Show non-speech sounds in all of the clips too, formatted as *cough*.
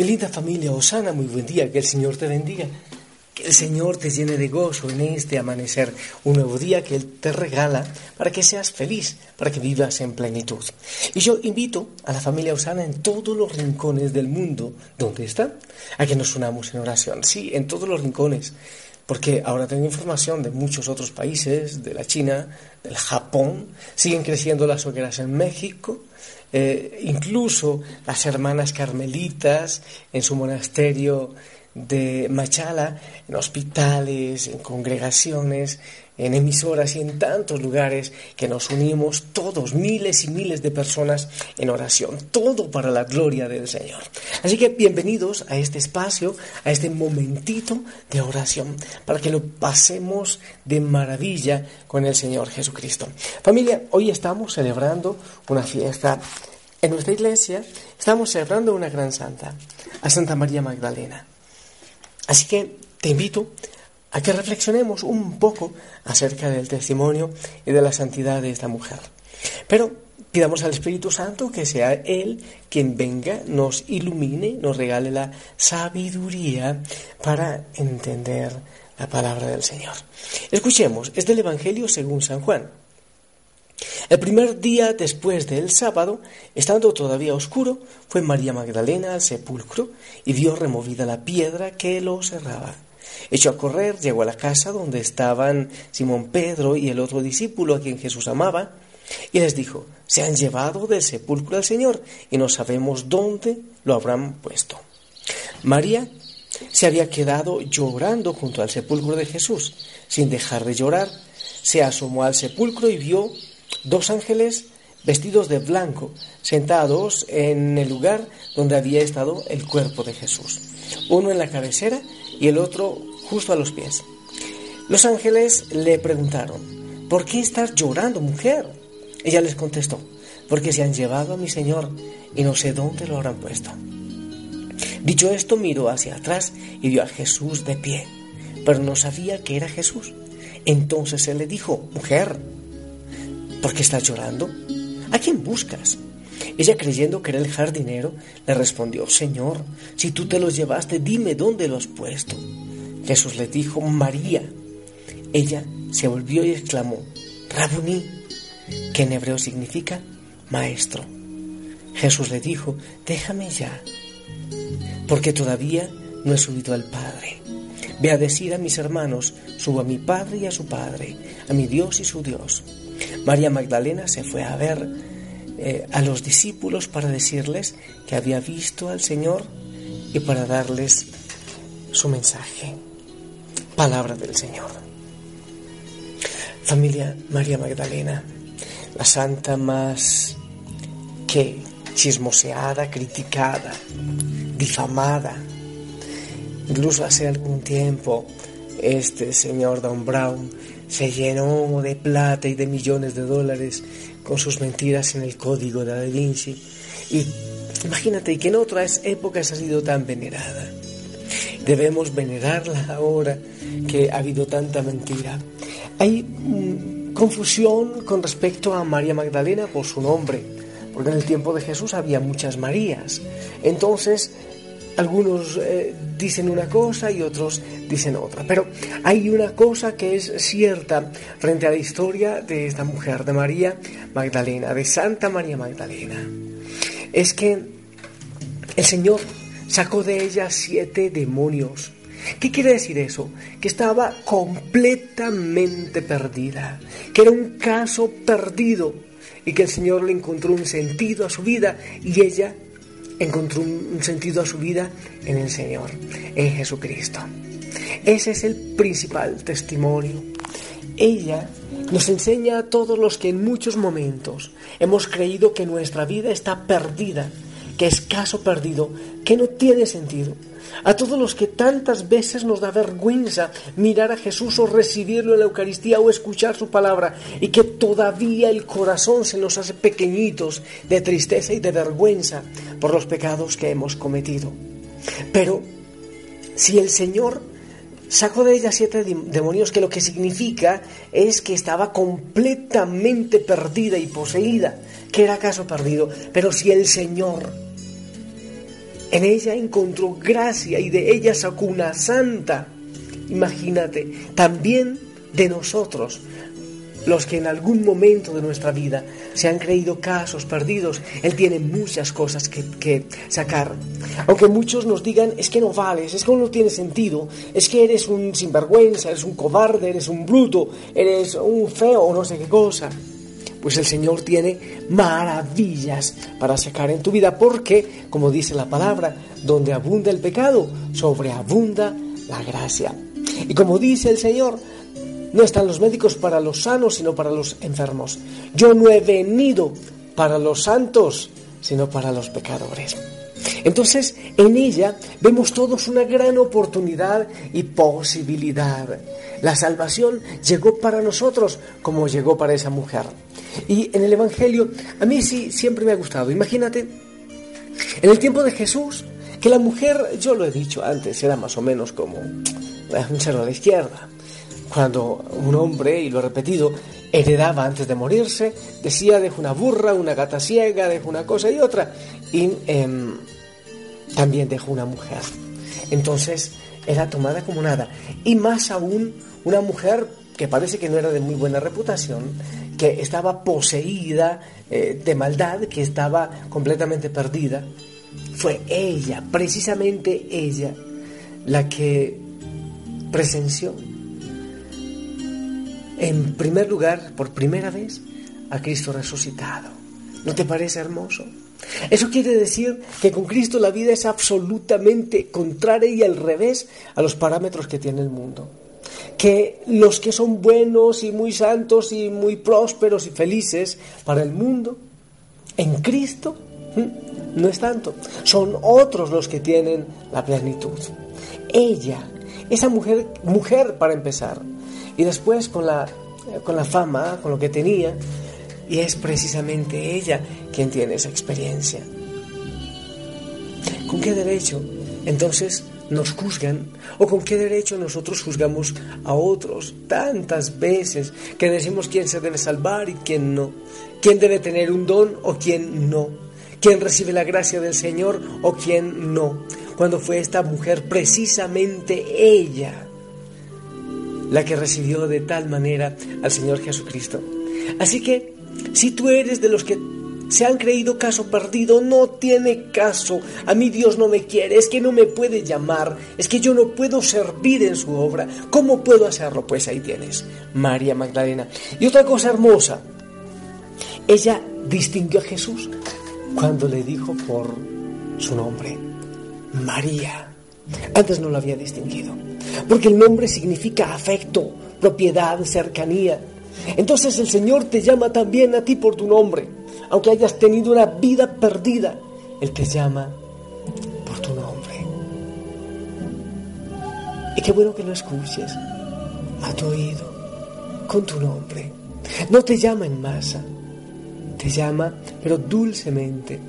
Mi linda familia, Osana, muy buen día, que el Señor te bendiga. Que el Señor te llene de gozo en este amanecer, un nuevo día que Él te regala para que seas feliz, para que vivas en plenitud. Y yo invito a la familia Osana en todos los rincones del mundo donde está, a que nos unamos en oración. Sí, en todos los rincones porque ahora tengo información de muchos otros países, de la China, del Japón, siguen creciendo las hogueras en México, eh, incluso las hermanas carmelitas en su monasterio de Machala, en hospitales, en congregaciones, en emisoras y en tantos lugares que nos unimos todos, miles y miles de personas en oración, todo para la gloria del Señor. Así que bienvenidos a este espacio, a este momentito de oración, para que lo pasemos de maravilla con el Señor Jesucristo. Familia, hoy estamos celebrando una fiesta. En nuestra iglesia estamos celebrando una gran santa, a Santa María Magdalena. Así que te invito a que reflexionemos un poco acerca del testimonio y de la santidad de esta mujer. Pero pidamos al Espíritu Santo que sea Él quien venga, nos ilumine, nos regale la sabiduría para entender la palabra del Señor. Escuchemos, es del Evangelio según San Juan. El primer día después del sábado, estando todavía oscuro, fue María Magdalena al sepulcro y vio removida la piedra que lo cerraba. Echó a correr, llegó a la casa donde estaban Simón Pedro y el otro discípulo a quien Jesús amaba, y les dijo, se han llevado del sepulcro al Señor y no sabemos dónde lo habrán puesto. María se había quedado llorando junto al sepulcro de Jesús. Sin dejar de llorar, se asomó al sepulcro y vio dos ángeles vestidos de blanco, sentados en el lugar donde había estado el cuerpo de Jesús, uno en la cabecera y el otro justo a los pies. Los ángeles le preguntaron, ¿por qué estás llorando, mujer? Ella les contestó, porque se han llevado a mi Señor y no sé dónde lo habrán puesto. Dicho esto, miró hacia atrás y vio a Jesús de pie, pero no sabía que era Jesús. Entonces él le dijo, mujer, ¿por qué estás llorando? ¿A quién buscas? Ella creyendo que era el jardinero, le respondió, Señor, si tú te los llevaste, dime dónde los has puesto. Jesús le dijo, María. Ella se volvió y exclamó, Rabuní, que en hebreo significa maestro. Jesús le dijo, déjame ya, porque todavía no he subido al Padre. Ve a decir a mis hermanos, subo a mi Padre y a su Padre, a mi Dios y su Dios. María Magdalena se fue a ver eh, a los discípulos para decirles que había visto al Señor y para darles su mensaje. Palabra del Señor. Familia María Magdalena, la santa más que chismoseada, criticada, difamada. Incluso hace algún tiempo este señor Don Brown se llenó de plata y de millones de dólares con sus mentiras en el código de Da Vinci. Y imagínate que en otras épocas ha sido tan venerada. Debemos venerarla ahora que ha habido tanta mentira. Hay mm, confusión con respecto a María Magdalena por su nombre, porque en el tiempo de Jesús había muchas Marías. Entonces, algunos eh, dicen una cosa y otros dicen otra. Pero hay una cosa que es cierta frente a la historia de esta mujer, de María Magdalena, de Santa María Magdalena. Es que el Señor sacó de ella siete demonios. ¿Qué quiere decir eso? Que estaba completamente perdida, que era un caso perdido y que el Señor le encontró un sentido a su vida y ella encontró un sentido a su vida en el Señor, en Jesucristo. Ese es el principal testimonio. Ella nos enseña a todos los que en muchos momentos hemos creído que nuestra vida está perdida, que es caso perdido, que no tiene sentido. A todos los que tantas veces nos da vergüenza mirar a Jesús o recibirlo en la Eucaristía o escuchar su palabra y que todavía el corazón se nos hace pequeñitos de tristeza y de vergüenza por los pecados que hemos cometido. Pero si el Señor sacó de ella siete demonios, que lo que significa es que estaba completamente perdida y poseída, que era acaso perdido, pero si el Señor En ella encontró gracia y de ella sacó una santa. Imagínate, también de nosotros, los que en algún momento de nuestra vida se han creído casos perdidos, Él tiene muchas cosas que, sacar. Aunque muchos nos digan, es que no vales, es que no tiene sentido, es que eres un sinvergüenza, eres un cobarde, eres un bruto, eres un feo o no sé qué cosa. Pues el Señor tiene maravillas para sacar en tu vida, porque, como dice la palabra, donde abunda el pecado, sobreabunda la gracia. Y como dice el Señor, no están los médicos para los sanos, sino para los enfermos. Yo no he venido para los santos, sino para los pecadores. Entonces, en ella vemos todos una gran oportunidad y posibilidad. La salvación llegó para nosotros como llegó para esa mujer. Y en el Evangelio, a mí sí siempre me ha gustado. Imagínate, en el tiempo de Jesús, que la mujer, yo lo he dicho antes, era más o menos como un cerdo a la izquierda cuando un hombre, y lo he repetido, heredaba antes de morirse, decía, dejo una burra, una gata ciega, dejo una cosa y otra, y em, también dejo una mujer. Entonces era tomada como nada. Y más aún una mujer que parece que no era de muy buena reputación, que estaba poseída eh, de maldad, que estaba completamente perdida. Fue ella, precisamente ella, la que presenció en primer lugar, por primera vez, a Cristo resucitado. ¿No te parece hermoso? Eso quiere decir que con Cristo la vida es absolutamente contraria y al revés a los parámetros que tiene el mundo. Que los que son buenos y muy santos y muy prósperos y felices para el mundo, en Cristo no es tanto. Son otros los que tienen la plenitud. Ella, esa mujer, mujer para empezar, y después con la, con la fama, con lo que tenía, y es precisamente ella quien tiene esa experiencia. ¿Con qué derecho entonces nos juzgan? ¿O con qué derecho nosotros juzgamos a otros tantas veces que decimos quién se debe salvar y quién no? ¿Quién debe tener un don o quién no? ¿Quién recibe la gracia del Señor o quién no? Cuando fue esta mujer precisamente ella la que recibió de tal manera al Señor Jesucristo. Así que, si tú eres de los que se han creído caso perdido, no tiene caso. A mí Dios no me quiere, es que no me puede llamar, es que yo no puedo servir en su obra. ¿Cómo puedo hacerlo? Pues ahí tienes, María Magdalena. Y otra cosa hermosa, ella distinguió a Jesús cuando le dijo por su nombre, María. Antes no lo había distinguido porque el nombre significa afecto, propiedad, cercanía. Entonces el Señor te llama también a ti por tu nombre, aunque hayas tenido una vida perdida, Él te llama por tu nombre. Y qué bueno que lo escuches a tu oído, con tu nombre. No te llama en masa, te llama, pero dulcemente,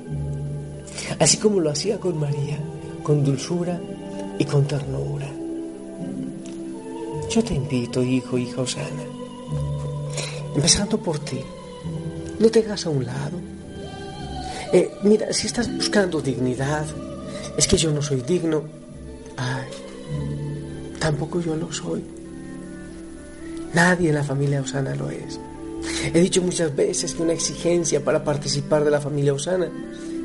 así como lo hacía con María, con dulzura y con ternura. Yo te invito, hijo, hija Osana, empezando por ti, no te hagas a un lado. Eh, mira, si estás buscando dignidad, es que yo no soy digno. Ay, tampoco yo lo soy. Nadie en la familia Osana lo es. He dicho muchas veces que una exigencia para participar de la familia Osana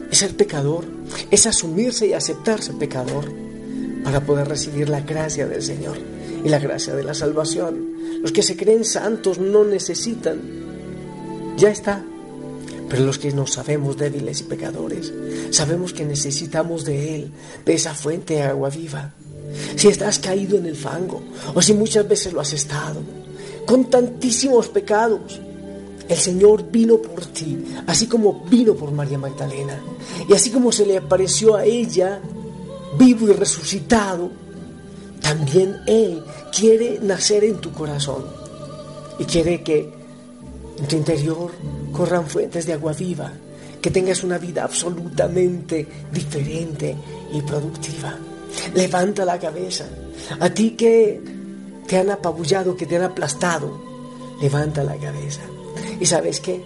es ser pecador, es asumirse y aceptarse pecador para poder recibir la gracia del Señor y la gracia de la salvación. Los que se creen santos no necesitan. Ya está. Pero los que nos sabemos débiles y pecadores, sabemos que necesitamos de Él, de esa fuente de agua viva. Si estás caído en el fango, o si muchas veces lo has estado, con tantísimos pecados, el Señor vino por ti, así como vino por María Magdalena. Y así como se le apareció a ella, vivo y resucitado, también Él quiere nacer en tu corazón y quiere que en tu interior corran fuentes de agua viva, que tengas una vida absolutamente diferente y productiva. Levanta la cabeza. A ti que te han apabullado, que te han aplastado, levanta la cabeza. ¿Y sabes qué?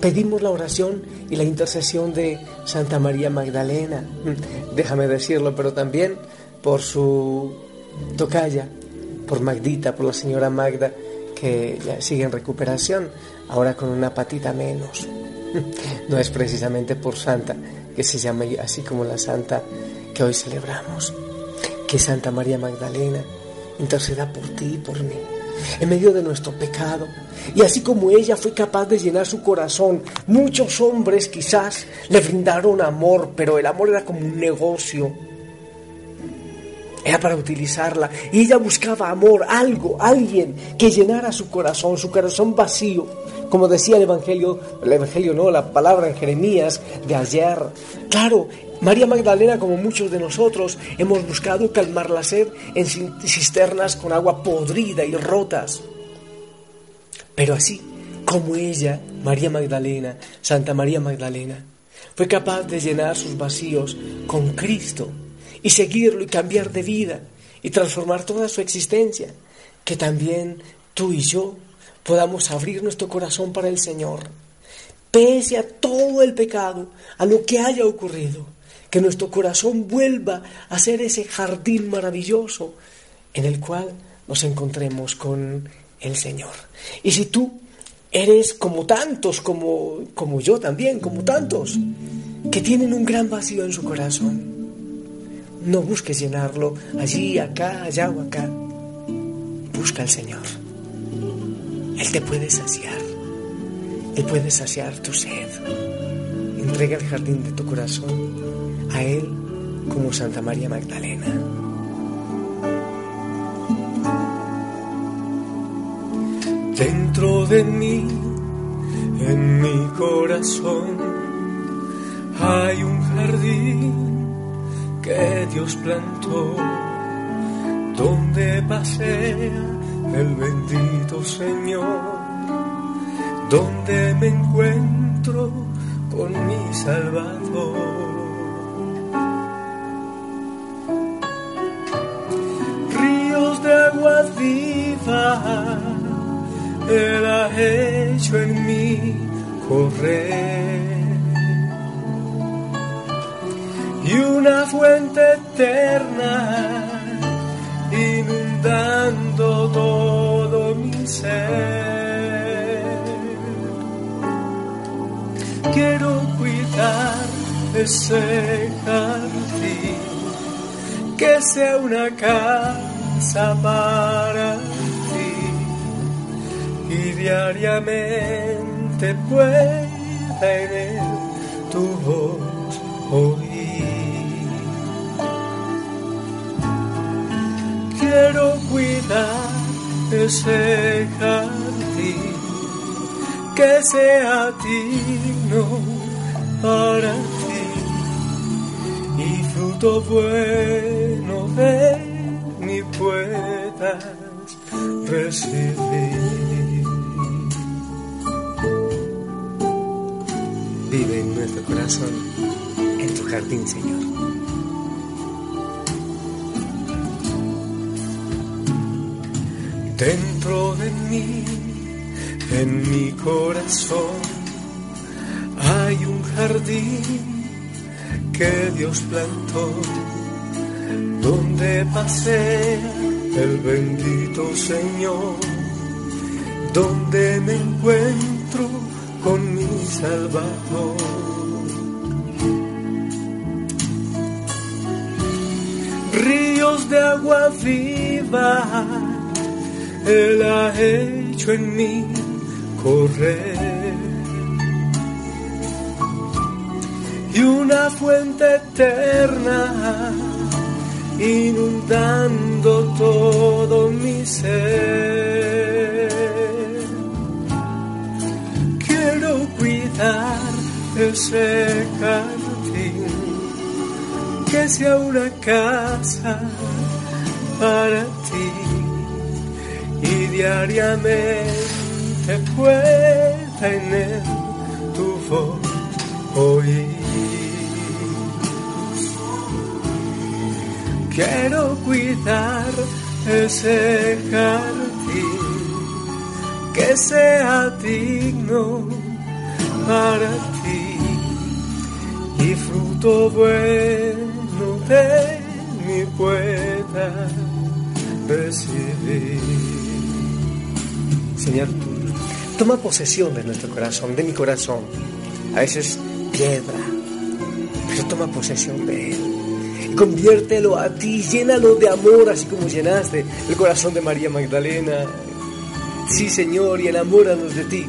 pedimos la oración y la intercesión de Santa María Magdalena, déjame decirlo, pero también por su tocaya, por Magdita, por la señora Magda, que ya sigue en recuperación, ahora con una patita menos. *laughs* No es precisamente por Santa, que se llama así como la Santa que hoy celebramos. Que Santa María Magdalena interceda por ti y por mí, en medio de nuestro pecado. Y así como ella fue capaz de llenar su corazón, muchos hombres quizás le brindaron amor, pero el amor era como un negocio era para utilizarla. Y ella buscaba amor, algo, alguien que llenara su corazón, su corazón vacío. Como decía el Evangelio, el Evangelio no, la palabra en Jeremías de ayer. Claro, María Magdalena, como muchos de nosotros, hemos buscado calmar la sed en cisternas con agua podrida y rotas. Pero así como ella, María Magdalena, Santa María Magdalena, fue capaz de llenar sus vacíos con Cristo y seguirlo y cambiar de vida y transformar toda su existencia, que también tú y yo podamos abrir nuestro corazón para el Señor, pese a todo el pecado, a lo que haya ocurrido, que nuestro corazón vuelva a ser ese jardín maravilloso en el cual nos encontremos con el Señor. Y si tú eres como tantos, como, como yo también, como tantos, que tienen un gran vacío en su corazón, no busques llenarlo allí, acá, allá o acá. Busca al Señor. Él te puede saciar. Él puede saciar tu sed. Entrega el jardín de tu corazón a Él como Santa María Magdalena. Dentro de mí, en mi corazón, hay un jardín que Dios plantó, donde pasea el bendito Señor, donde me encuentro con mi Salvador. Ríos de agua viva, Él ha hecho en mí correr una fuente eterna inundando todo mi ser. Quiero cuidar ese jardín, que sea una casa para ti y diariamente pueda en tu voz oír. Cuidar ese jardín que sea digno para ti y fruto bueno de mi puedas recibir. Vive en nuestro corazón, en tu jardín, Señor. Dentro de mí, en mi corazón, hay un jardín que Dios plantó, donde pasea el bendito Señor, donde me encuentro con mi Salvador. Ríos de agua viva él ha hecho en mí correr. Y una fuente eterna inundando todo mi ser. Quiero cuidar ese jardín, que sea una casa para diariamente pueda en él tu voz oír. Quiero cuidar ese jardín que sea digno para ti y fruto bueno de mi pueda recibir. Señor, toma posesión de nuestro corazón, de mi corazón. A veces piedra, pero toma posesión de él. Conviértelo a ti, llénalo de amor, así como llenaste el corazón de María Magdalena. Sí, Señor, y enamóranos de ti.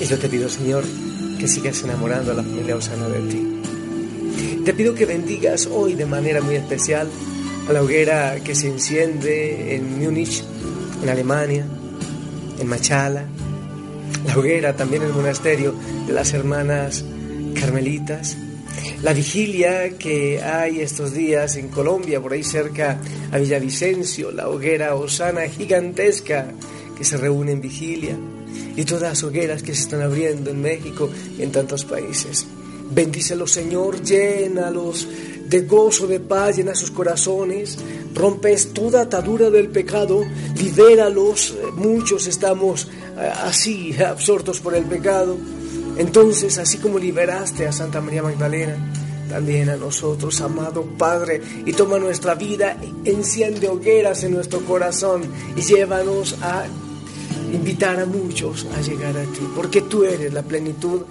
Y yo te pido, Señor, que sigas enamorando a la familia Osana de ti. Te pido que bendigas hoy de manera muy especial a la hoguera que se enciende en Múnich, en Alemania, en Machala, la hoguera también el monasterio de las hermanas carmelitas, la vigilia que hay estos días en Colombia, por ahí cerca a Villavicencio, la hoguera Osana gigantesca que se reúne en vigilia, y todas las hogueras que se están abriendo en México y en tantos países. Bendícelos, Señor, llénalos de gozo, de paz, llena sus corazones, rompes toda atadura del pecado, libéralos. Muchos estamos eh, así, *laughs* absortos por el pecado. Entonces, así como liberaste a Santa María Magdalena, también a nosotros, amado Padre, y toma nuestra vida, enciende hogueras en nuestro corazón y llévanos a invitar a muchos a llegar a ti, porque tú eres la plenitud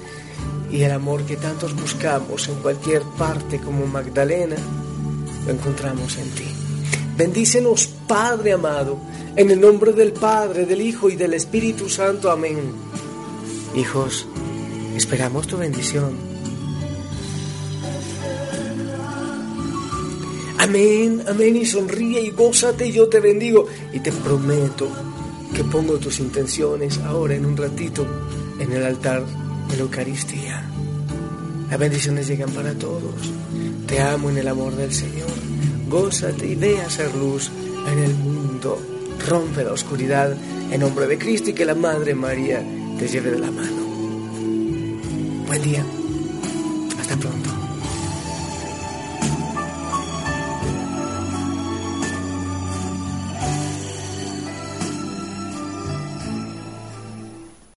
y el amor que tantos buscamos en cualquier parte como Magdalena, lo encontramos en ti. Bendícenos, Padre amado, en el nombre del Padre, del Hijo y del Espíritu Santo. Amén. Hijos, esperamos tu bendición. Amén, amén, y sonríe y gózate, yo te bendigo. Y te prometo que pongo tus intenciones ahora en un ratito en el altar de la Eucaristía. Las bendiciones llegan para todos. Te amo en el amor del Señor. Gózate y ve a hacer luz en el mundo. Rompe la oscuridad en nombre de Cristo y que la Madre María te lleve de la mano. Buen día. Hasta pronto.